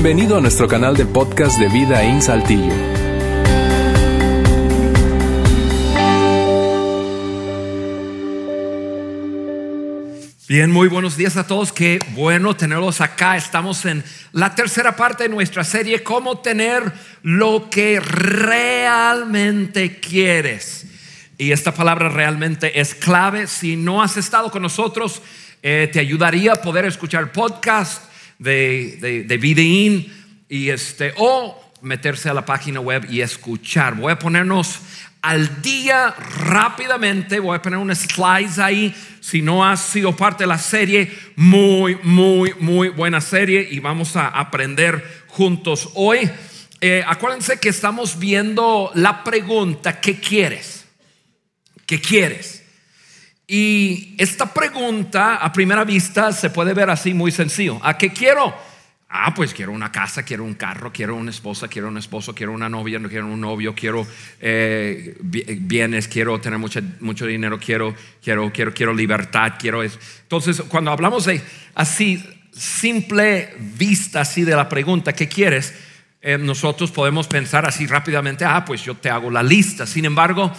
Bienvenido a nuestro canal de podcast de Vida en Saltillo. Bien, muy buenos días a todos. Qué bueno tenerlos acá. Estamos en la tercera parte de nuestra serie, cómo tener lo que realmente quieres. Y esta palabra realmente es clave. Si no has estado con nosotros, eh, te ayudaría a poder escuchar podcast de, de, de Videín y este, o meterse a la página web y escuchar. Voy a ponernos al día rápidamente. Voy a poner unos slides ahí. Si no has sido parte de la serie, muy, muy, muy buena serie y vamos a aprender juntos hoy. Eh, acuérdense que estamos viendo la pregunta, ¿qué quieres? ¿Qué quieres? Y esta pregunta a primera vista se puede ver así muy sencillo. ¿A qué quiero? Ah, pues quiero una casa, quiero un carro, quiero una esposa, quiero un esposo, quiero una novia, quiero un novio, quiero eh, bienes, quiero tener mucho, mucho dinero, quiero, quiero, quiero, quiero libertad, quiero eso. Entonces, cuando hablamos de así, simple vista así de la pregunta, ¿qué quieres? Eh, nosotros podemos pensar así rápidamente, ah, pues yo te hago la lista. Sin embargo,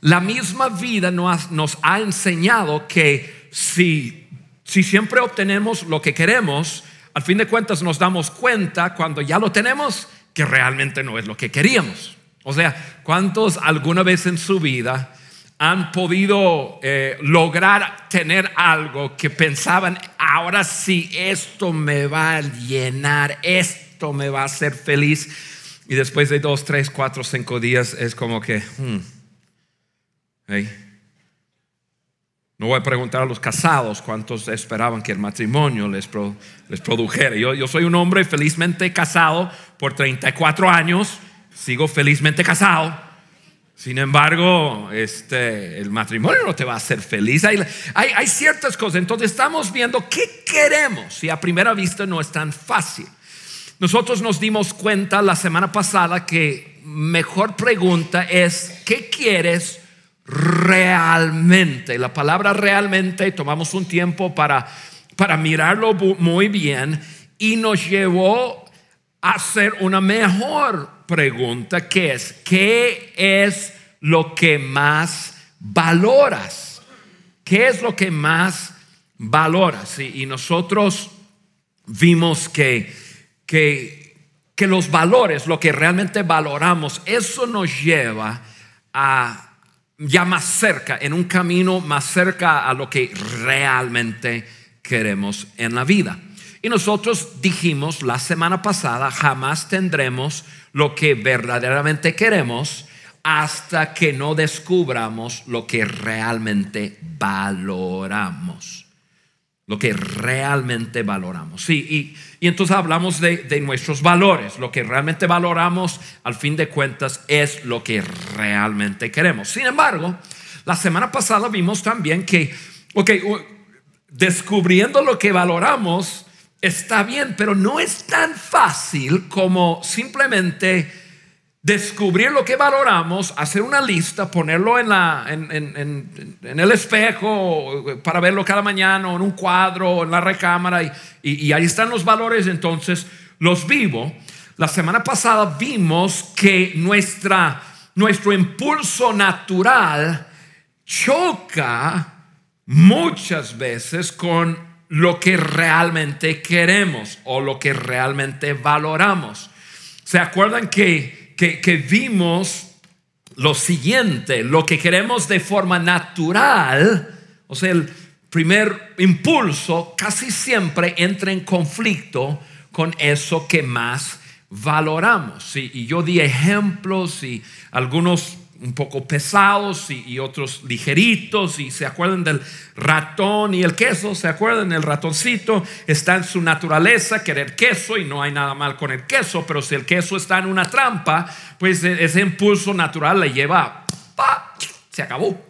la misma vida nos, ha enseñado que si, si siempre obtenemos lo que queremos, al fin de cuentas nos damos cuenta cuando ya lo tenemos que realmente no es lo que queríamos. O sea, ¿cuántos alguna vez en su vida han podido eh, lograr tener algo que pensaban, ahora sí, esto me va a llenar, esto me va a hacer feliz? Y después de dos, tres, cuatro, cinco días es como que, hmm, no voy a preguntar a los casados cuántos esperaban que el matrimonio les, produjera. Yo, soy un hombre felizmente casado por 34 años, sigo felizmente casado. Sin embargo, este, el matrimonio no te va a hacer feliz. Hay, hay, hay ciertas cosas. Entonces estamos viendo qué queremos y a primera vista no es tan fácil. Nosotros nos dimos cuenta la semana pasada que mejor pregunta es, ¿qué quieres? Realmente. La palabra realmente tomamos un tiempo para, para mirarlo muy bien y nos llevó a hacer una mejor pregunta que es, ¿qué es lo que más valoras? ¿Qué es lo que más valoras? Y, nosotros vimos que, que, que los valores, lo que realmente valoramos, eso nos lleva a ya más cerca, en un camino más cerca a lo que realmente queremos en la vida. Y nosotros dijimos la semana pasada, jamás tendremos lo que verdaderamente queremos hasta que no descubramos lo que realmente valoramos lo que realmente valoramos. Sí, y, entonces hablamos de, de, nuestros valores. Lo que realmente valoramos, al fin de cuentas, es lo que realmente queremos. Sin embargo, la semana pasada vimos también que, ok, descubriendo lo que valoramos está bien, pero no es tan fácil como simplemente descubrir lo que valoramos, hacer una lista, ponerlo en, el espejo para verlo cada mañana, o en un cuadro, o en la recámara, y, y, ahí están los valores, entonces los vivo. La semana pasada vimos que nuestra, nuestro impulso natural choca muchas veces con lo que realmente queremos o lo que realmente valoramos. ¿Se acuerdan que que, vimos lo siguiente, lo que queremos de forma natural, o sea, el primer impulso casi siempre entra en conflicto con eso que más valoramos. Y yo di ejemplos y algunos un poco pesados y, otros ligeritos y se acuerdan del ratón y el queso, se acuerdan el ratoncito está en su naturaleza querer queso y no hay nada mal con el queso, pero si el queso está en una trampa, pues e, ese impulso natural le lleva, se acabó.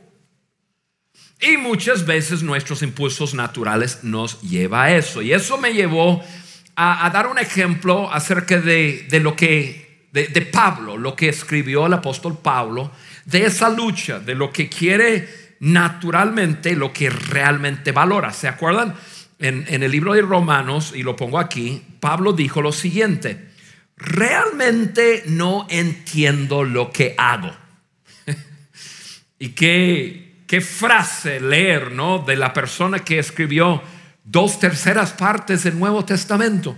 Y muchas veces nuestros impulsos naturales nos lleva a eso. Y eso me llevó a, dar un ejemplo acerca de, de lo que de, Pablo, lo que escribió el apóstol Pablo, de esa lucha, de lo que quiere naturalmente, lo que realmente valora. ¿Se acuerdan? en, en el libro de Romanos, y lo pongo aquí, Pablo dijo lo siguiente, realmente no entiendo lo que hago. y qué, qué frase leer, ¿no? De la persona que escribió dos terceras partes del Nuevo Testamento.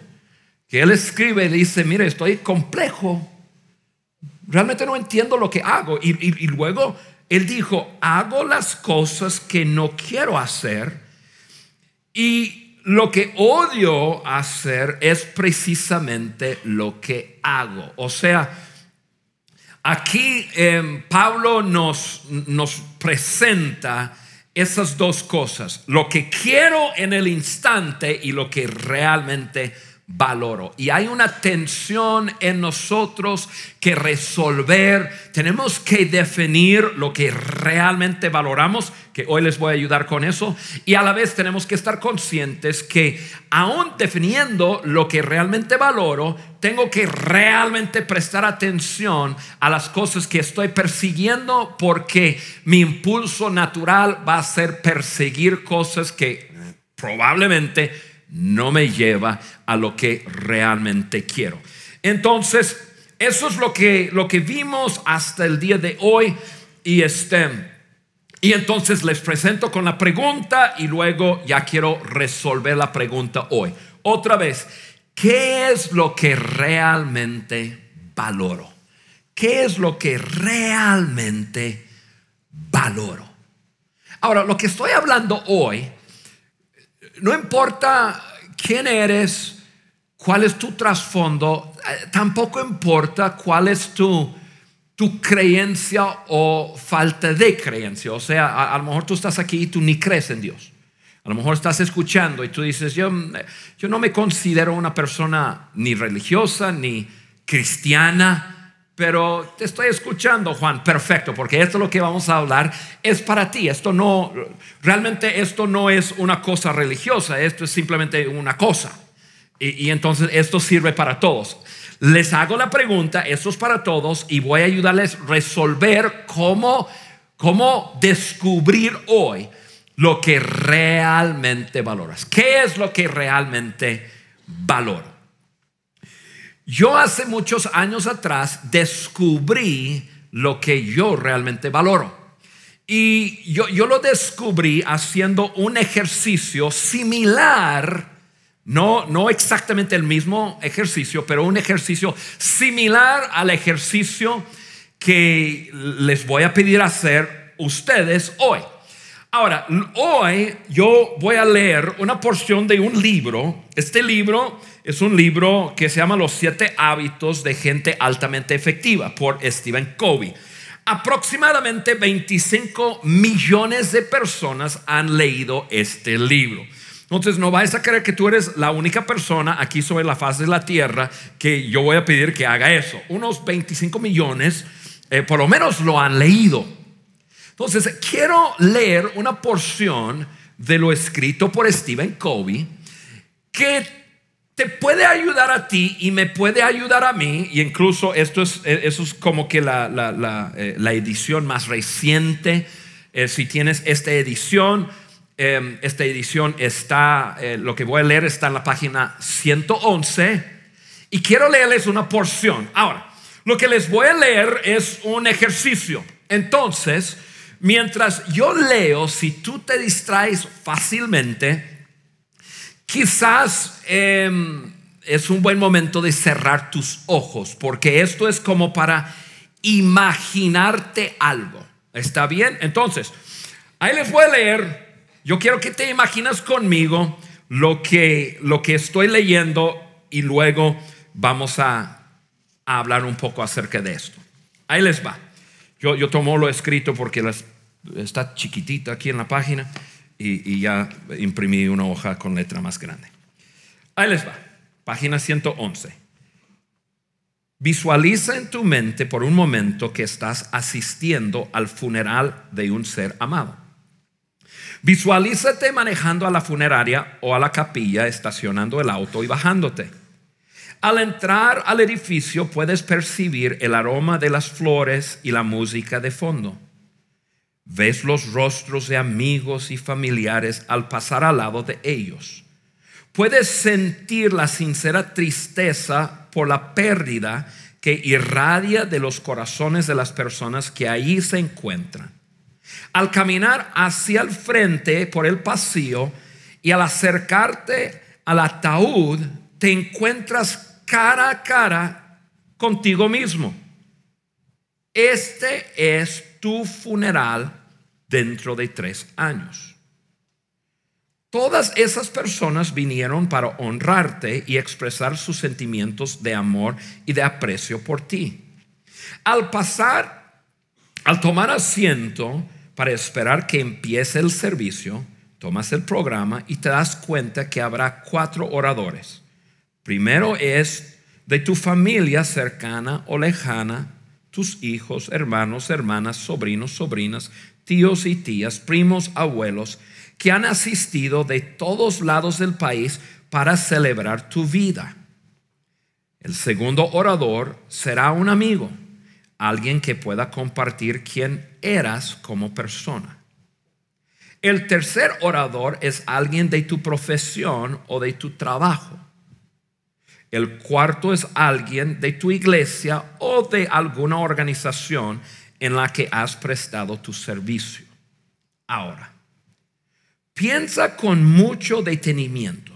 Que él escribe y dice, mire, estoy complejo. Realmente no entiendo lo que hago. Y, y luego él dijo, hago las cosas que no quiero hacer. Y lo que odio hacer es precisamente lo que hago. O sea, aquí eh, Pablo nos, nos presenta esas dos cosas, lo que quiero en el instante y lo que realmente valoro. Y hay una tensión en nosotros que resolver. Tenemos que definir lo que realmente valoramos, que hoy les voy a ayudar con eso. Y a la vez tenemos que estar conscientes que aún definiendo lo que realmente valoro, tengo que realmente prestar atención a las cosas que estoy persiguiendo porque mi impulso natural va a ser perseguir cosas que probablemente no me lleva a lo que realmente quiero. Entonces, eso es lo que, lo que vimos hasta el día de hoy y este... Y entonces les presento con la pregunta y luego ya quiero resolver la pregunta hoy. Otra vez, ¿qué es lo que realmente valoro? ¿Qué es lo que realmente valoro? Ahora, lo que estoy hablando hoy no importa quién eres, cuál es tu trasfondo, eh, tampoco importa cuál es tu, tu creencia o falta de creencia. O sea, a, lo mejor tú estás aquí y tú ni crees en Dios. A lo mejor estás escuchando y tú dices, yo, yo no me considero una persona ni religiosa ni cristiana pero te estoy escuchando, Juan, perfecto, porque esto es lo que vamos a hablar, es para ti, esto no, realmente esto no es una cosa religiosa, esto es simplemente una cosa. Y, entonces esto sirve para todos. Les hago la pregunta, esto es para todos, y voy a ayudarles a resolver cómo, cómo descubrir hoy lo que realmente valoras. ¿Qué es lo que realmente valoro? Yo hace muchos años atrás descubrí lo que yo realmente valoro. Y yo, yo lo descubrí haciendo un ejercicio similar, no, no exactamente el mismo ejercicio, pero un ejercicio similar al ejercicio que les voy a pedir hacer ustedes hoy. Ahora, hoy yo voy a leer una porción de un libro. Este libro es un libro que se llama Los siete hábitos de gente altamente efectiva por Stephen Covey. Aproximadamente 25 millones de personas han leído este libro. Entonces no vayas a creer que tú eres la única persona aquí sobre la faz de la tierra que yo voy a pedir que haga eso. Unos 25 millones eh, por lo menos lo han leído. Entonces quiero leer una porción de lo escrito por Stephen Covey que te puede ayudar a ti y me puede ayudar a mí, y incluso esto es, eh, eso es como que la, la, eh, edición más reciente. Eh, si tienes esta edición, em, esta edición está, lo que voy a leer está en la página 111, y quiero leerles una porción. Ahora, lo que les voy a leer es un ejercicio. Entonces, mientras yo leo, si tú te distraes fácilmente, Quizás em, es un buen momento de cerrar tus ojos, porque esto es como para imaginarte algo. ¿Está bien? Entonces, ahí les voy a leer. Yo quiero que te imaginas conmigo lo que, lo que estoy leyendo y luego vamos a, hablar un poco acerca de esto. Ahí les va. Yo, yo tomo lo escrito porque está chiquitita aquí en la página y, ya imprimí una hoja con letra más grande. Ahí les va, página 111. Visualiza en tu mente por un momento que estás asistiendo al funeral de un ser amado. Visualízate manejando a la funeraria o a la capilla, estacionando el auto y bajándote. Al entrar al edificio puedes percibir el aroma de las flores y la música de fondo. Ves los rostros de amigos y familiares al pasar al lado de ellos. puedes sentir la sincera tristeza por la pérdida que irradia de los corazones de las personas que ahí se encuentran. Al caminar hacia el frente por el pasillo y al acercarte al ataúd, te encuentras cara a cara contigo mismo. Este es tu funeral dentro de tres años. Todas esas personas vinieron para honrarte y expresar sus sentimientos de amor y de aprecio por ti. Al pasar, al tomar asiento para esperar que empiece el servicio, tomas el programa y te das cuenta que habrá cuatro oradores. Primero es de tu familia cercana o lejana, tus hijos, hermanos, hermanas, sobrinos, sobrinas, tíos y tías, primos, abuelos, que han asistido de todos lados del país para celebrar tu vida. El segundo orador será un amigo, alguien que pueda compartir quién eras como persona. El tercer orador es alguien de tu profesión o de tu trabajo. El cuarto es alguien de tu iglesia o de alguna organización en la que has prestado tu servicio. Ahora, Piensa con mucho detenimiento.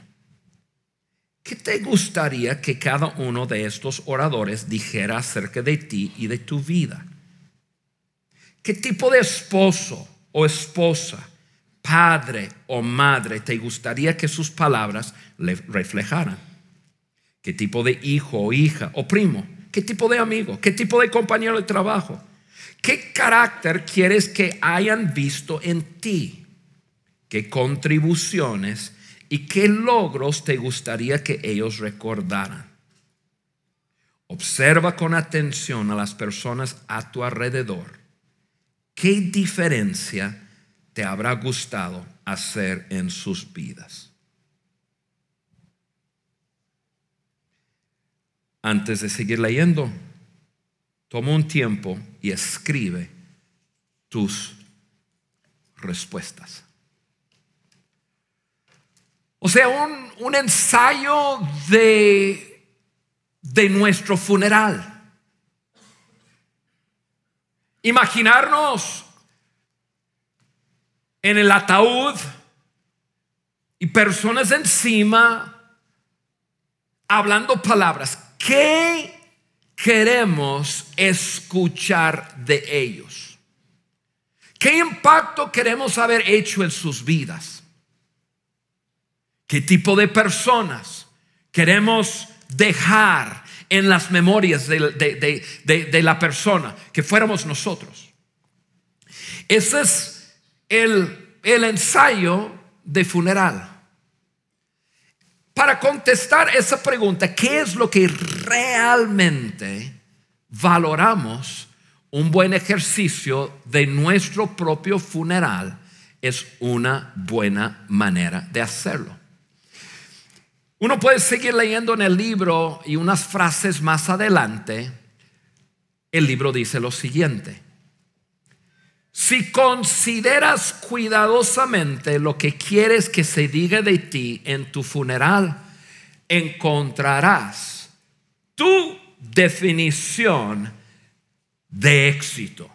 ¿Qué te gustaría que cada uno de estos oradores dijera acerca de ti y de tu vida? ¿Qué tipo de esposo o esposa, padre o madre te gustaría que sus palabras le reflejaran? ¿Qué tipo de hijo o hija o primo? ¿Qué tipo de amigo? ¿Qué tipo de compañero de trabajo? ¿Qué carácter quieres que hayan visto en ti? qué contribuciones y qué logros te gustaría que ellos recordaran. Observa con atención a las personas a tu alrededor. ¿Qué diferencia te habrá gustado hacer en sus vidas? Antes de seguir leyendo, toma un tiempo y escribe tus respuestas. O sea, un, ensayo de, de nuestro funeral. Imaginarnos en el ataúd y personas encima hablando palabras. ¿Qué queremos escuchar de ellos? ¿Qué impacto queremos haber hecho en sus vidas? ¿Qué tipo de personas queremos dejar en las memorias de, la persona que fuéramos nosotros? Ese es el, el ensayo de funeral. Para contestar esa pregunta, ¿qué es lo que realmente valoramos? Un buen ejercicio de nuestro propio funeral es una buena manera de hacerlo. Uno puede seguir leyendo en el libro y unas frases más adelante, el libro dice lo siguiente. Si consideras cuidadosamente lo que quieres que se diga de ti en tu funeral, encontrarás tu definición de éxito.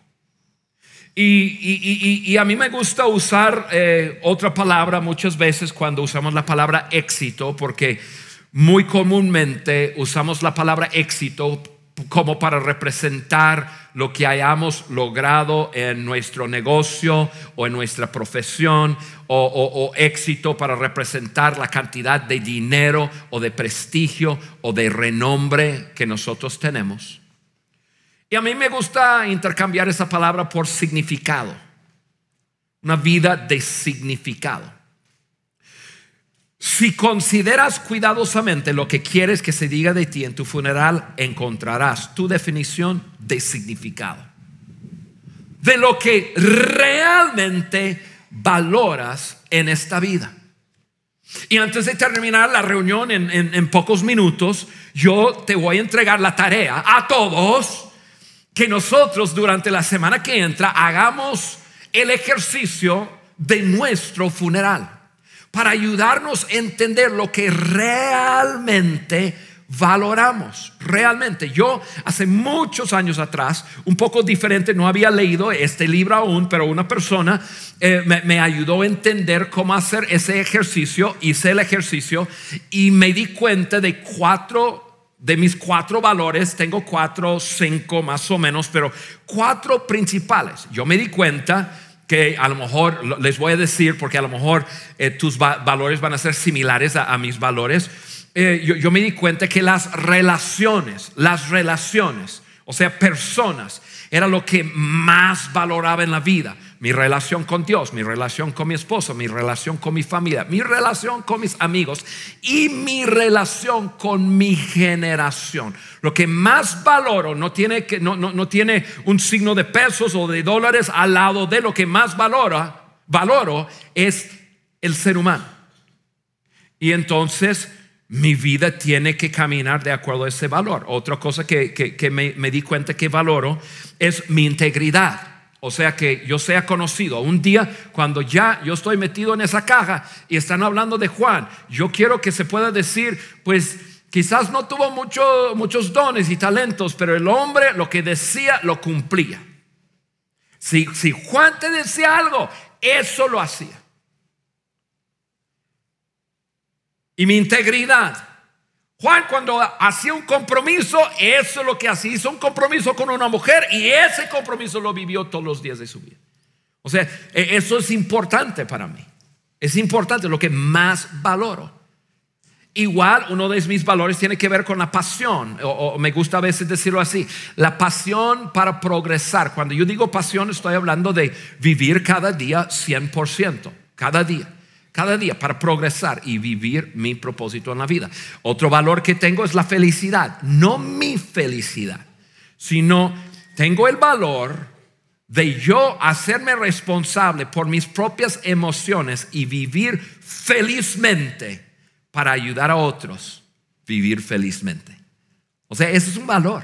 Y, a mí me gusta usar eh, otra palabra muchas veces cuando usamos la palabra éxito, porque muy comúnmente usamos la palabra éxito como para representar lo que hayamos logrado en nuestro negocio o en nuestra profesión, o, éxito para representar la cantidad de dinero o de prestigio o de renombre que nosotros tenemos. Y a mí me gusta intercambiar esa palabra por significado. Una vida de significado. Si consideras cuidadosamente lo que quieres que se diga de ti en tu funeral, encontrarás tu definición de significado. De lo que realmente valoras en esta vida. Y antes de terminar la reunión en, en pocos minutos, yo te voy a entregar la tarea a todos que nosotros durante la semana que entra hagamos el ejercicio de nuestro funeral. Para ayudarnos a entender lo que realmente valoramos realmente. Yo hace muchos años atrás, un poco diferente, no había leído este libro aún, pero una persona eh, me, ayudó a entender cómo hacer ese ejercicio, hice el ejercicio y me di cuenta de cuatro de mis cuatro valores, tengo cuatro, cinco más o menos, pero cuatro principales. Yo me di cuenta que a lo mejor, les voy a decir, porque a lo mejor eh, tus valores van a ser similares a mis valores, eh, yo, me di cuenta que las relaciones, las relaciones, o sea, personas, era lo que más valoraba en la vida. Mi relación con Dios, mi relación con mi esposo, mi relación con mi familia, mi relación con mis amigos y mi relación con mi generación. Lo que más valoro no tiene, que, no, no, no tiene un signo de pesos o de dólares al lado de lo que más valora, valoro es el ser humano. Y entonces mi vida tiene que caminar de acuerdo a ese valor. Otra cosa que, me, di cuenta que valoro es mi integridad. O sea que yo sea conocido. Un día cuando ya yo estoy metido en esa caja y están hablando de Juan, yo quiero que se pueda decir, pues quizás no tuvo muchos dones y talentos, pero el hombre lo que decía lo cumplía. Si, Juan te decía algo, eso lo hacía. y mi integridad. Juan cuando hacía un compromiso, eso es lo que hacía, hizo un compromiso con una mujer y ese compromiso lo vivió todos los días de su vida. O sea, e, eso es importante para mí. Es importante, lo que más valoro. Igual uno de mis valores tiene que ver con la pasión, o, o, me gusta a veces decirlo así, la pasión para progresar. Cuando yo digo pasión estoy hablando de vivir cada día 100%, cada día cada día para progresar y vivir mi propósito en la vida. Otro valor que tengo es la felicidad, no mi felicidad, sino tengo el valor de yo hacerme responsable por mis propias emociones y vivir felizmente para ayudar a otros vivir felizmente. O sea, ese es un valor.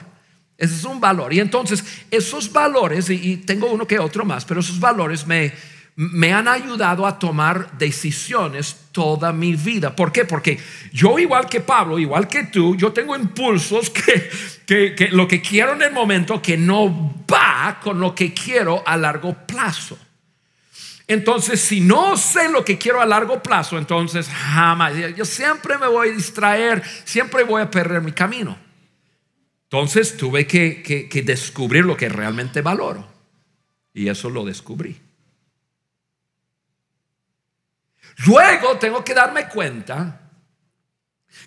Ese es un valor. Y entonces, esos valores, y, tengo uno que otro más, pero esos valores me, me han ayudado a tomar decisiones toda mi vida. ¿Por qué? Porque yo igual que Pablo, igual que tú, yo tengo impulsos que, que, lo que quiero en el momento que no va con lo que quiero a largo plazo. Entonces, si no sé lo que quiero a largo plazo, entonces jamás, yo siempre me voy a distraer, siempre voy a perder mi camino. Entonces tuve que, que descubrir lo que realmente valoro. Y eso lo descubrí. Luego tengo que darme cuenta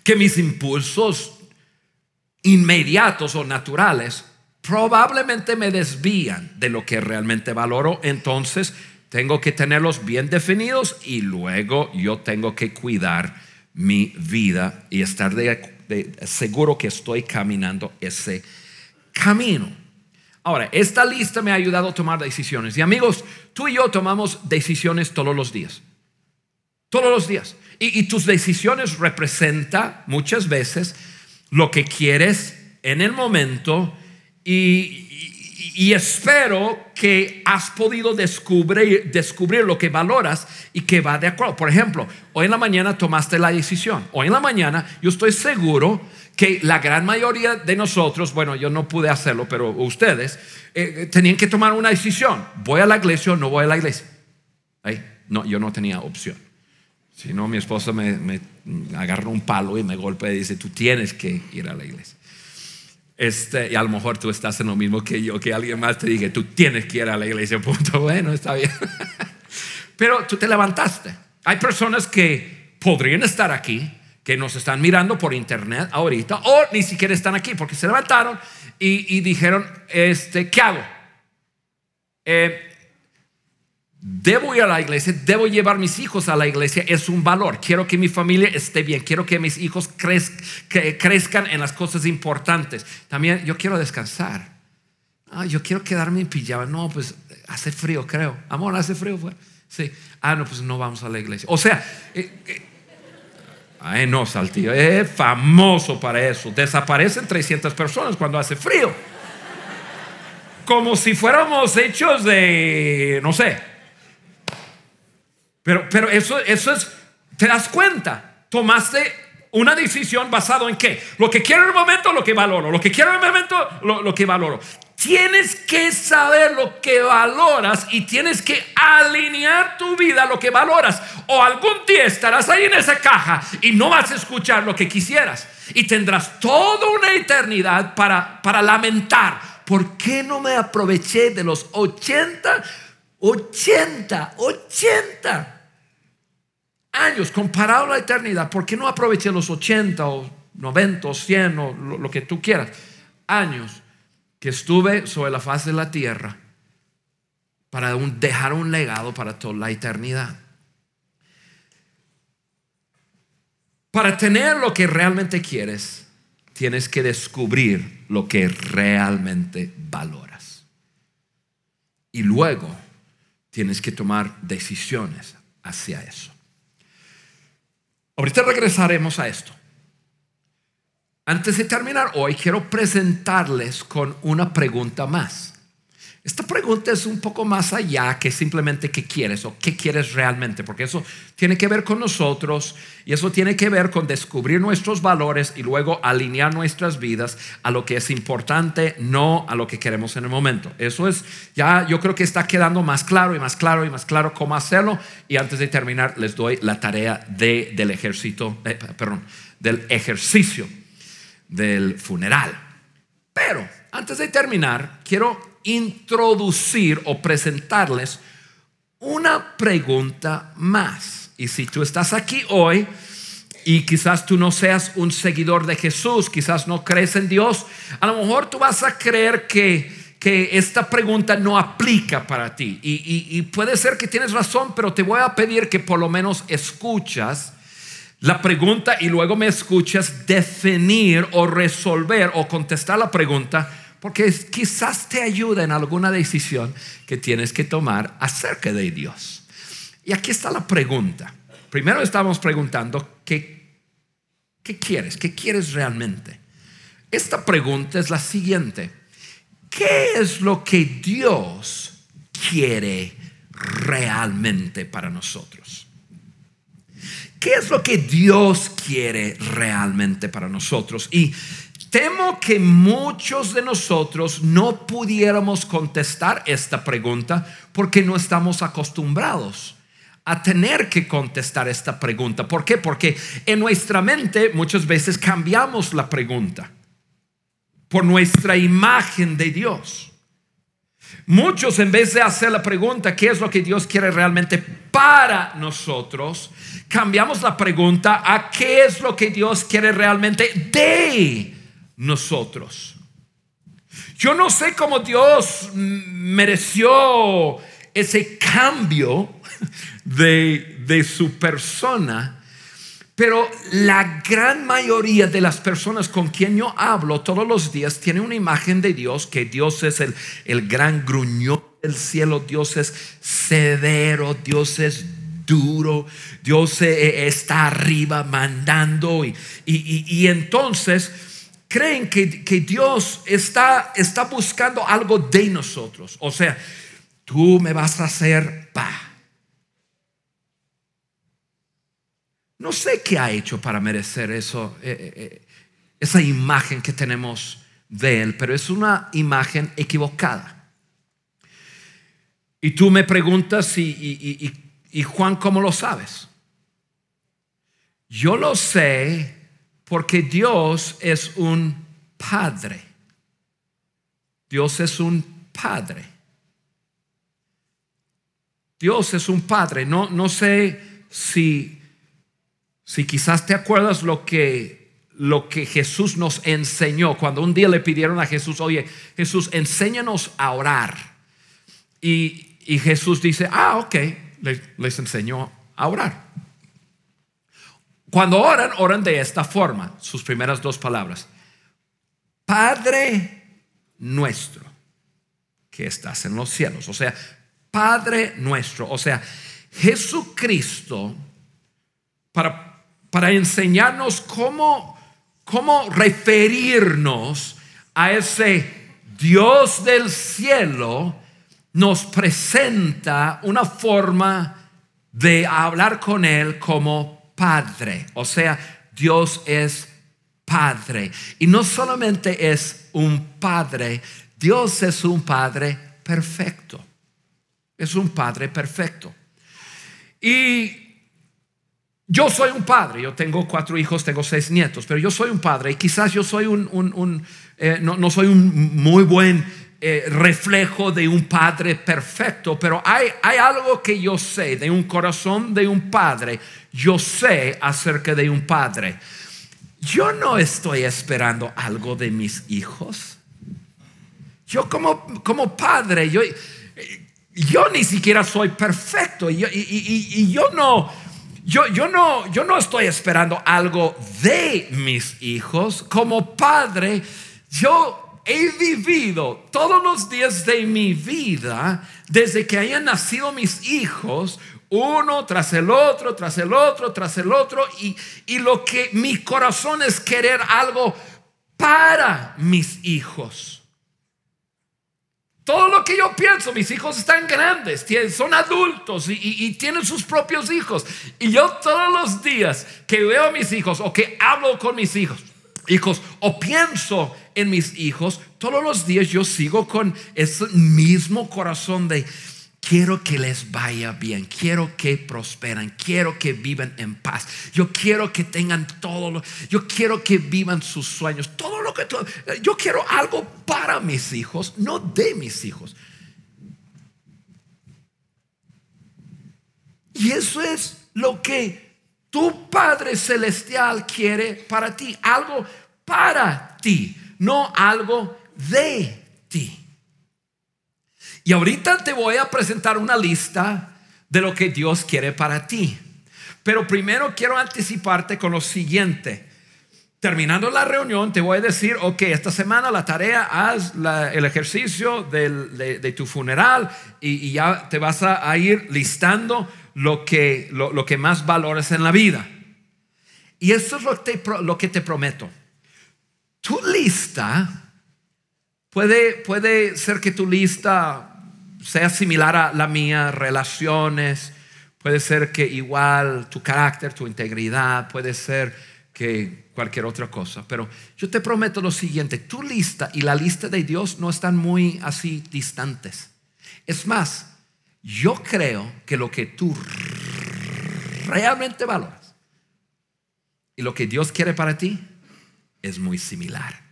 que mis impulsos inmediatos o naturales probablemente me desvían de lo que realmente valoro. Entonces tengo que tenerlos bien definidos y luego yo tengo que cuidar mi vida y estar seguro que estoy caminando ese camino. Ahora, esta lista me ha ayudado a tomar decisiones. Y amigos, tú y yo tomamos decisiones todos los días. Todos los días. Y, tus decisiones representan muchas veces lo que quieres en el momento y, espero que has podido descubrir, lo que valoras y que va de acuerdo. Por ejemplo, hoy en la mañana tomaste la decisión. Hoy en la mañana yo estoy seguro que la gran mayoría de nosotros, bueno, yo no pude hacerlo, pero ustedes eh, tenían que tomar una decisión. ¿Voy a la iglesia o no voy a la iglesia? No, yo no tenía opción. Si no, mi esposa me, agarra un palo y me golpea y dice, tú tienes que ir a la iglesia. Este, y a lo mejor tú estás en lo mismo que yo, que alguien más te diga, tú tienes que ir a la iglesia, punto. Bueno, está bien. Pero tú te levantaste. Hay personas que podrían estar aquí, que nos están mirando por internet ahorita, o ni siquiera están aquí, porque se levantaron y, dijeron, este, ¿qué hago? Eh, Debo ir a la iglesia, debo llevar mis hijos a la iglesia, es un valor. Quiero que mi familia esté bien, quiero que mis hijos crezcan en las cosas importantes. También yo quiero descansar. Ah, yo quiero quedarme en pijama. No, pues hace frío, creo. Amor, hace frío. Pues. Sí. Ah, no, pues no vamos a la iglesia. O sea, eh, eh, no, Saltillo, es famoso para eso. Desaparecen 300 personas cuando hace frío. Como si fuéramos hechos de, no sé, pero, pero eso, eso es ¿Te das cuenta? Tomaste una decisión basado en qué? Lo que quiero en el momento, lo que valoro. Lo que quiero en el momento, lo, lo, que valoro. Tienes que saber lo que valoras y tienes que alinear tu vida a lo que valoras. O algún día estarás ahí en esa caja y no vas a escuchar lo que quisieras. Y tendrás toda una eternidad para, para lamentar. ¿Por qué no me aproveché de los 80, 80, 80 años comparado a la eternidad? ¿Por qué no aproveché los 80 o 90 o 100 o lo, que tú quieras? Años que estuve sobre la faz de la tierra para dejar un legado para toda la eternidad. Para tener lo que realmente quieres, tienes que descubrir lo que realmente valoras. Y luego tienes que tomar decisiones hacia eso. Ahorita regresaremos a esto. Antes de terminar hoy, quiero presentarles con una pregunta más. Esta pregunta es un poco más allá que simplemente qué quieres o qué quieres realmente, porque eso tiene que ver con nosotros y eso tiene que ver con descubrir nuestros valores y luego alinear nuestras vidas a lo que es importante, no a lo que queremos en el momento. Eso es, ya yo creo que está quedando más claro y más claro y más claro cómo hacerlo. Y antes de terminar, les doy la tarea de, del ejército, eh, perdón, del ejercicio del funeral. Pero antes de terminar, quiero introducir o presentarles una pregunta más. Y si tú estás aquí hoy y quizás tú no seas un seguidor de Jesús, quizás no crees en Dios, a lo mejor tú vas a creer que, que esta pregunta no aplica para ti. Y, y puede ser que tienes razón, pero te voy a pedir que por lo menos escuchas la pregunta y luego me escuchas definir o resolver o contestar la pregunta porque quizás te ayuda en alguna decisión que tienes que tomar acerca de Dios. Y aquí está la pregunta. Primero estamos preguntando, ¿qué, qué quieres? ¿Qué quieres realmente? Esta pregunta es la siguiente. ¿Qué es lo que Dios quiere realmente para nosotros? ¿Qué es lo que Dios quiere realmente para nosotros? Y temo que muchos de nosotros no pudiéramos contestar esta pregunta porque no estamos acostumbrados a tener que contestar esta pregunta. ¿Por qué? Porque en nuestra mente muchas veces cambiamos la pregunta por nuestra imagen de Dios. Muchos en vez de hacer la pregunta, ¿qué es lo que Dios quiere realmente para nosotros? cambiamos la pregunta a qué es lo que Dios quiere realmente de nosotros. Yo no sé cómo Dios mereció ese cambio de, de su persona. Pero la gran mayoría de las personas con quien yo hablo todos los días tiene una imagen de Dios, que Dios es el, el gran gruñón del cielo, Dios es severo, Dios es duro, Dios eh, eh, está arriba mandando y, y, entonces creen que, que, Dios está, está buscando algo de nosotros. O sea, tú me vas a hacer pa. No sé qué ha hecho para merecer eso, eh, esa imagen que tenemos de Él, pero es una imagen equivocada. Y tú me preguntas, y, y y Juan, ¿cómo lo sabes? Yo lo sé porque Dios es un padre. Dios es un padre. Dios es un padre. No, no sé si, si quizás te acuerdas lo que, lo que Jesús nos enseñó. Cuando un día le pidieron a Jesús, oye, Jesús, enséñanos a orar. Y, y Jesús dice, ah, ok les, enseñó a orar. Cuando oran, oran de esta forma, sus primeras dos palabras. Padre nuestro, que estás en los cielos. O sea, Padre nuestro. O sea, Jesucristo, para, para enseñarnos cómo, cómo referirnos a ese Dios del cielo, nos presenta una forma de hablar con Él como Padre. O sea, Dios es Padre. Y no solamente es un Padre, Dios es un Padre perfecto. Es un Padre perfecto. Y yo soy un padre, yo tengo cuatro hijos, tengo seis nietos, pero yo soy un padre y quizás yo soy un, eh, no, soy un muy buen eh, reflejo de un padre perfecto, pero hay, hay algo que yo sé de un corazón de un padre, yo sé acerca de un padre. Yo no estoy esperando algo de mis hijos. Yo como, como padre, yo, yo ni siquiera soy perfecto y, y yo no yo, yo, no, yo no estoy esperando algo de mis hijos. Como padre, yo he vivido todos los días de mi vida, desde que hayan nacido mis hijos, uno tras el otro, tras el otro, tras el otro, y, y lo que mi corazón es querer algo para mis hijos. Todo lo que yo pienso, mis hijos están grandes, son adultos y, tienen sus propios hijos. Y yo todos los días que veo a mis hijos o que hablo con mis hijos, hijos o pienso en mis hijos, todos los días yo sigo con ese mismo corazón de Quiero que les vaya bien, quiero que prosperan, quiero que vivan en paz. Yo quiero que tengan todo lo, yo quiero que vivan sus sueños, todo lo que yo quiero algo para mis hijos, no de mis hijos. Y eso es lo que tu Padre celestial quiere para ti, algo para ti, no algo de ti. Y ahorita te voy a presentar una lista de lo que Dios quiere para ti. Pero primero quiero anticiparte con lo siguiente. Terminando la reunión, te voy a decir, ok, esta semana la tarea, haz el ejercicio de, tu funeral y, ya te vas a, ir listando lo que, lo, que más valores en la vida. Y esto es lo, lo que te prometo. Tu lista puede, puede ser que tu lista sea similar a la mía, relaciones, puede ser que igual tu carácter, tu integridad, puede ser que cualquier otra cosa. Pero yo te prometo lo siguiente, tu lista y la lista de Dios no están muy así distantes. Es más, yo creo que lo que tú realmente valoras y lo que Dios quiere para ti es muy similar.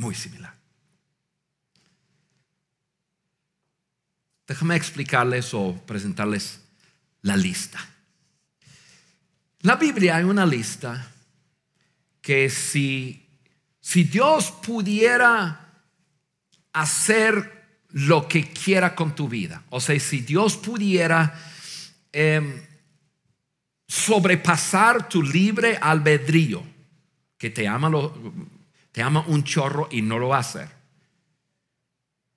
Muy similar. Déjame explicarles o presentarles la lista. La Biblia hay una lista que si, si Dios pudiera hacer lo que quiera con tu vida, o sea, si Dios pudiera em, sobrepasar tu libre albedrío, que te ama lo, te ama un chorro y no lo va a hacer.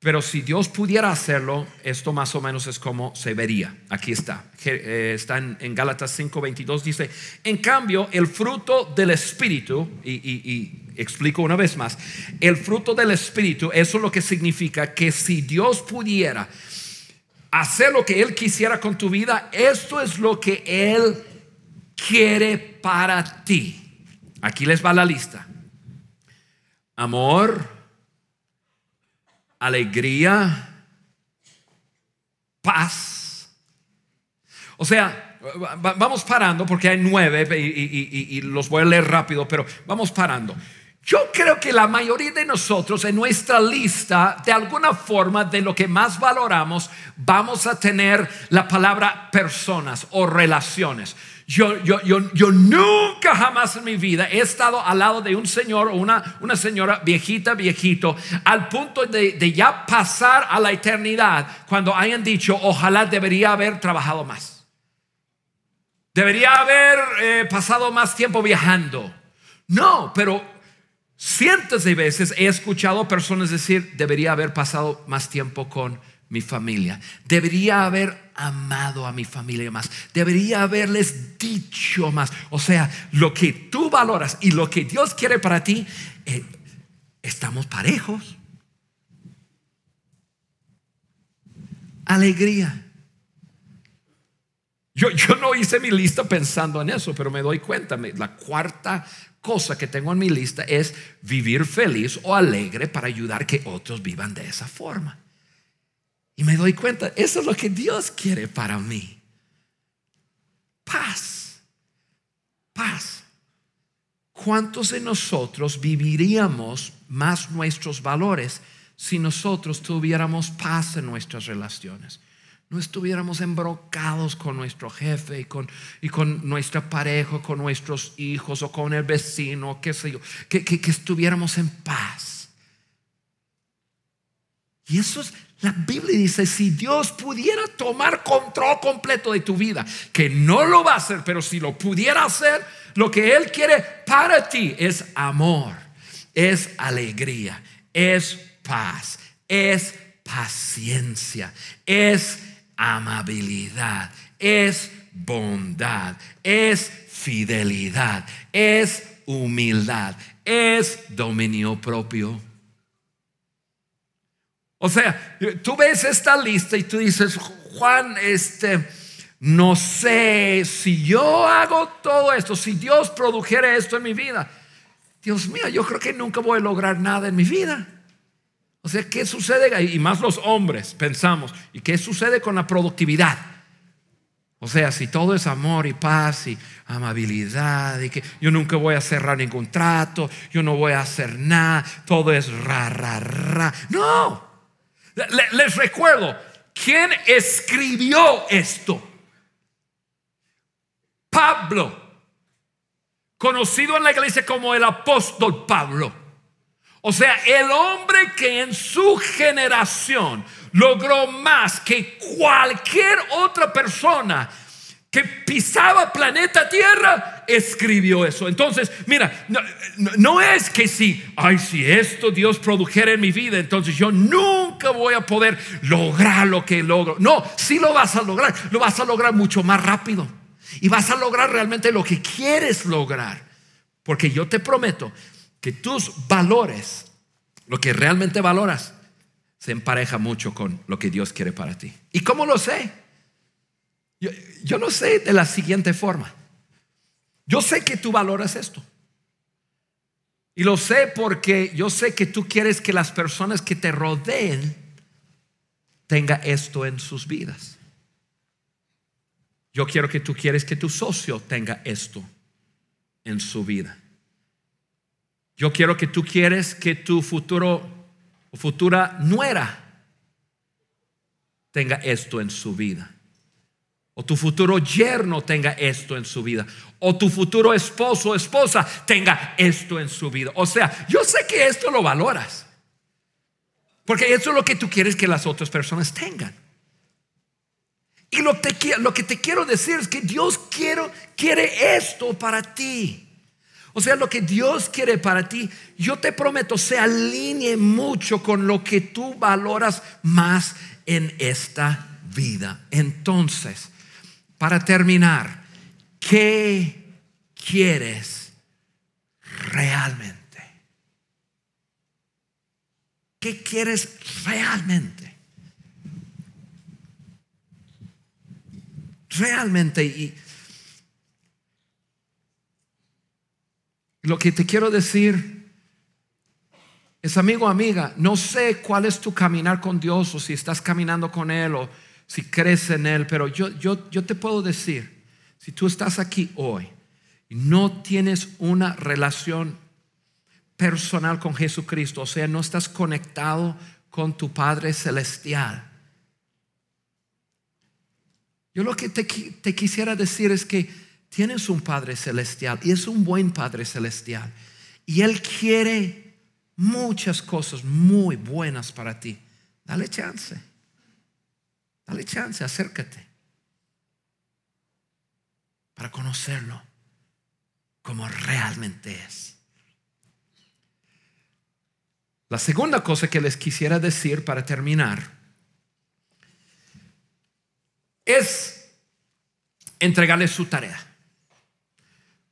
Pero si Dios pudiera hacerlo, esto más o menos es como se vería. Aquí está. Eh, está en, Gálatas 5:22. Dice, en cambio, el fruto del Espíritu, y, explico una vez más, el fruto del Espíritu, eso es lo que significa que si Dios pudiera hacer lo que Él quisiera con tu vida, esto es lo que Él quiere para ti. Aquí les va la lista amor, alegría, paz. O sea, vamos parando porque hay nueve y, los voy a leer rápido, pero vamos parando. Yo creo que la mayoría de nosotros en nuestra lista, de alguna forma, de lo que más valoramos, vamos a tener la palabra personas o relaciones. Yo, yo, yo, nunca jamás en mi vida he estado al lado de un señor o una, una señora viejita, viejito, al punto de, ya pasar a la eternidad cuando hayan dicho, ojalá debería haber trabajado más. Debería haber eh, pasado más tiempo viajando. No, pero Cientos de veces he escuchado personas decir, debería haber pasado más tiempo con mi familia, debería haber amado a mi familia más, debería haberles dicho más. O sea, lo que tú valoras y lo que Dios quiere para ti, eh, estamos parejos. Alegría. Yo, yo, no hice mi lista pensando en eso, pero me doy cuenta, la cuarta cosa que tengo en mi lista es vivir feliz o alegre para ayudar que otros vivan de esa forma. Y me doy cuenta, eso es lo que Dios quiere para mí. Paz, paz. ¿Cuántos de nosotros viviríamos más nuestros valores si nosotros tuviéramos paz en nuestras relaciones? No estuviéramos embrocados con nuestro jefe y con, y con nuestra pareja, con nuestros hijos o con el vecino, qué sé yo, que, que, estuviéramos en paz. Y eso es, la Biblia dice, si Dios pudiera tomar control completo de tu vida, que no lo va a hacer, pero si lo pudiera hacer, lo que Él quiere para ti es amor, es alegría, es paz, es paciencia, es amabilidad, es bondad, es fidelidad, es humildad, es dominio propio. O sea, tú ves esta lista y tú dices, Juan, este, no sé si yo hago todo esto, si Dios produjera esto en mi vida. Dios mío, yo creo que nunca voy a lograr nada en mi vida. O sea, ¿qué sucede? Y más los hombres pensamos, ¿y qué sucede con la productividad? O sea, si todo es amor y paz y amabilidad y que yo nunca voy a cerrar ningún trato, yo no voy a hacer nada, todo es ra, ra, ra. No. Les recuerdo, ¿quién escribió esto? Pablo, conocido en la iglesia como el apóstol Pablo. O sea, el hombre que en su generación logró más que cualquier otra persona que pisaba planeta Tierra, escribió eso. Entonces, mira, no, es que si, ay, si esto Dios produjera en mi vida, entonces yo nunca voy a poder lograr lo que logro. No, si lo vas a lograr, lo vas a lograr mucho más rápido. Y vas a lograr realmente lo que quieres lograr. Porque yo te prometo que tus valores, lo que realmente valoras, se empareja mucho con lo que Dios quiere para ti. ¿Y cómo lo sé? Yo, lo sé de la siguiente forma. Yo sé que tú valoras esto. Y lo sé porque yo sé que tú quieres que las personas que te rodeen tenga esto en sus vidas. Yo quiero que tú quieres que tu socio tenga esto en su vida. Yo quiero que tú quieres que tu futuro o futura nuera tenga esto en su vida. O tu futuro yerno tenga esto en su vida. O tu futuro esposo o esposa tenga esto en su vida. O sea, yo sé que esto lo valoras. Porque eso es lo que tú quieres que las otras personas tengan. Y lo, lo que te quiero decir es que Dios quiero, quiere esto para ti. O sea, lo que Dios quiere para ti, yo te prometo, se alinee mucho con lo que tú valoras más en esta vida. Entonces, para terminar, ¿qué quieres realmente? ¿Qué quieres realmente? Realmente. Y Lo que te quiero decir es, amigo, amiga, no sé cuál es tu caminar con Dios o si estás caminando con Él o si crees en Él, pero yo, yo, yo te puedo decir, si tú estás aquí hoy y no tienes una relación personal con Jesucristo, o sea, no estás conectado con tu Padre Celestial, yo lo que te, te quisiera decir es que Tienes un Padre Celestial y es un buen Padre Celestial. Y Él quiere muchas cosas muy buenas para ti. Dale chance. Dale chance, acércate. Para conocerlo como realmente es. La segunda cosa que les quisiera decir para terminar es entregarles su tarea.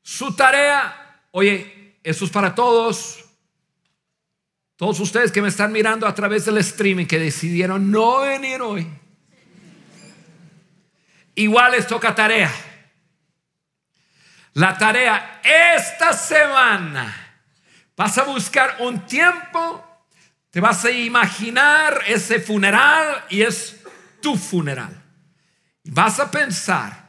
Su tarea, oye, eso es para todos. Todos ustedes que me están mirando a través del streaming que decidieron no venir hoy. igual les toca tarea. La tarea esta semana, vas a buscar un tiempo, te vas a imaginar ese funeral y es tu funeral. Vas a pensar,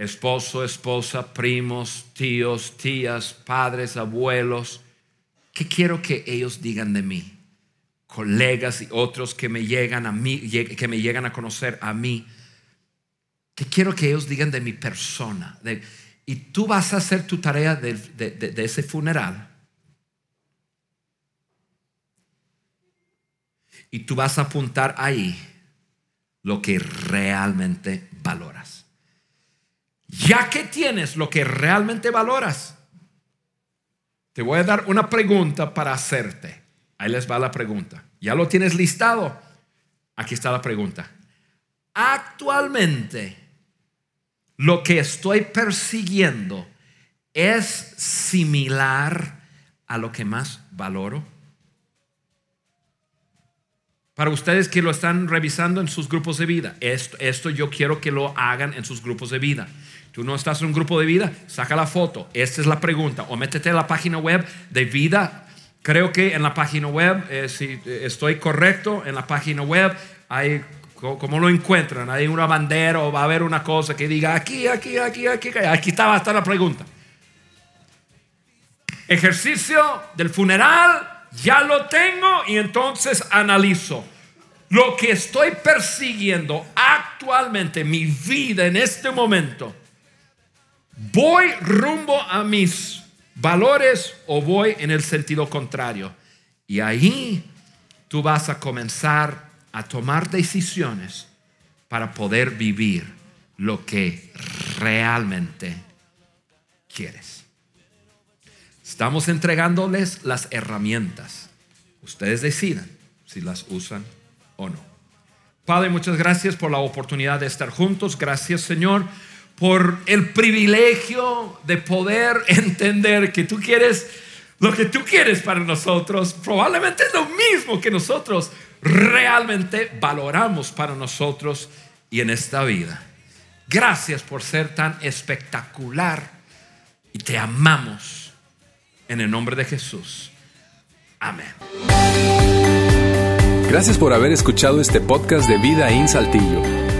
esposo, esposa, primos, tíos, tías, padres, abuelos, ¿qué quiero que ellos digan de mí? Colegas y otros que me llegan a mí, que me llegan a conocer a mí. ¿Qué quiero que ellos digan de mi persona? y tú vas a hacer tu tarea de, de ese funeral. Y tú vas a apuntar ahí lo que realmente valoras. Ya que tienes lo que realmente valoras, te voy a dar una pregunta para hacerte. Ahí les va la pregunta. ¿Ya lo tienes listado? Aquí está la pregunta. Actualmente, lo que estoy persiguiendo es similar a lo que más valoro. Para ustedes que lo están revisando en sus grupos de vida, esto, yo quiero que lo hagan en sus grupos de vida. Tú no estás en un grupo de vida, saca la foto. Esta es la pregunta. O métete a la página web de vida. Creo que en la página web, eh, si estoy correcto, en la página web hay, ¿cómo lo encuentran? Hay una bandera o va a haber una cosa que diga aquí, aquí, aquí, aquí. Aquí está, está la pregunta. Ejercicio del funeral ya lo tengo y entonces analizo. Lo que estoy persiguiendo actualmente, mi vida en este momento, ¿voy rumbo a mis valores o voy en el sentido contrario? Y ahí tú vas a comenzar a tomar decisiones para poder vivir lo que realmente quieres. Estamos entregándoles las herramientas. Ustedes decidan si las usan o no. Padre, muchas gracias por la oportunidad de estar juntos. Gracias, Señor, por el privilegio de poder entender que tú quieres lo que tú quieres para nosotros. Probablemente es lo mismo que nosotros realmente valoramos para nosotros y en esta vida. Gracias por ser tan espectacular y te amamos en el nombre de Jesús. Amén. Gracias por haber escuchado este podcast de Vida en Saltillo.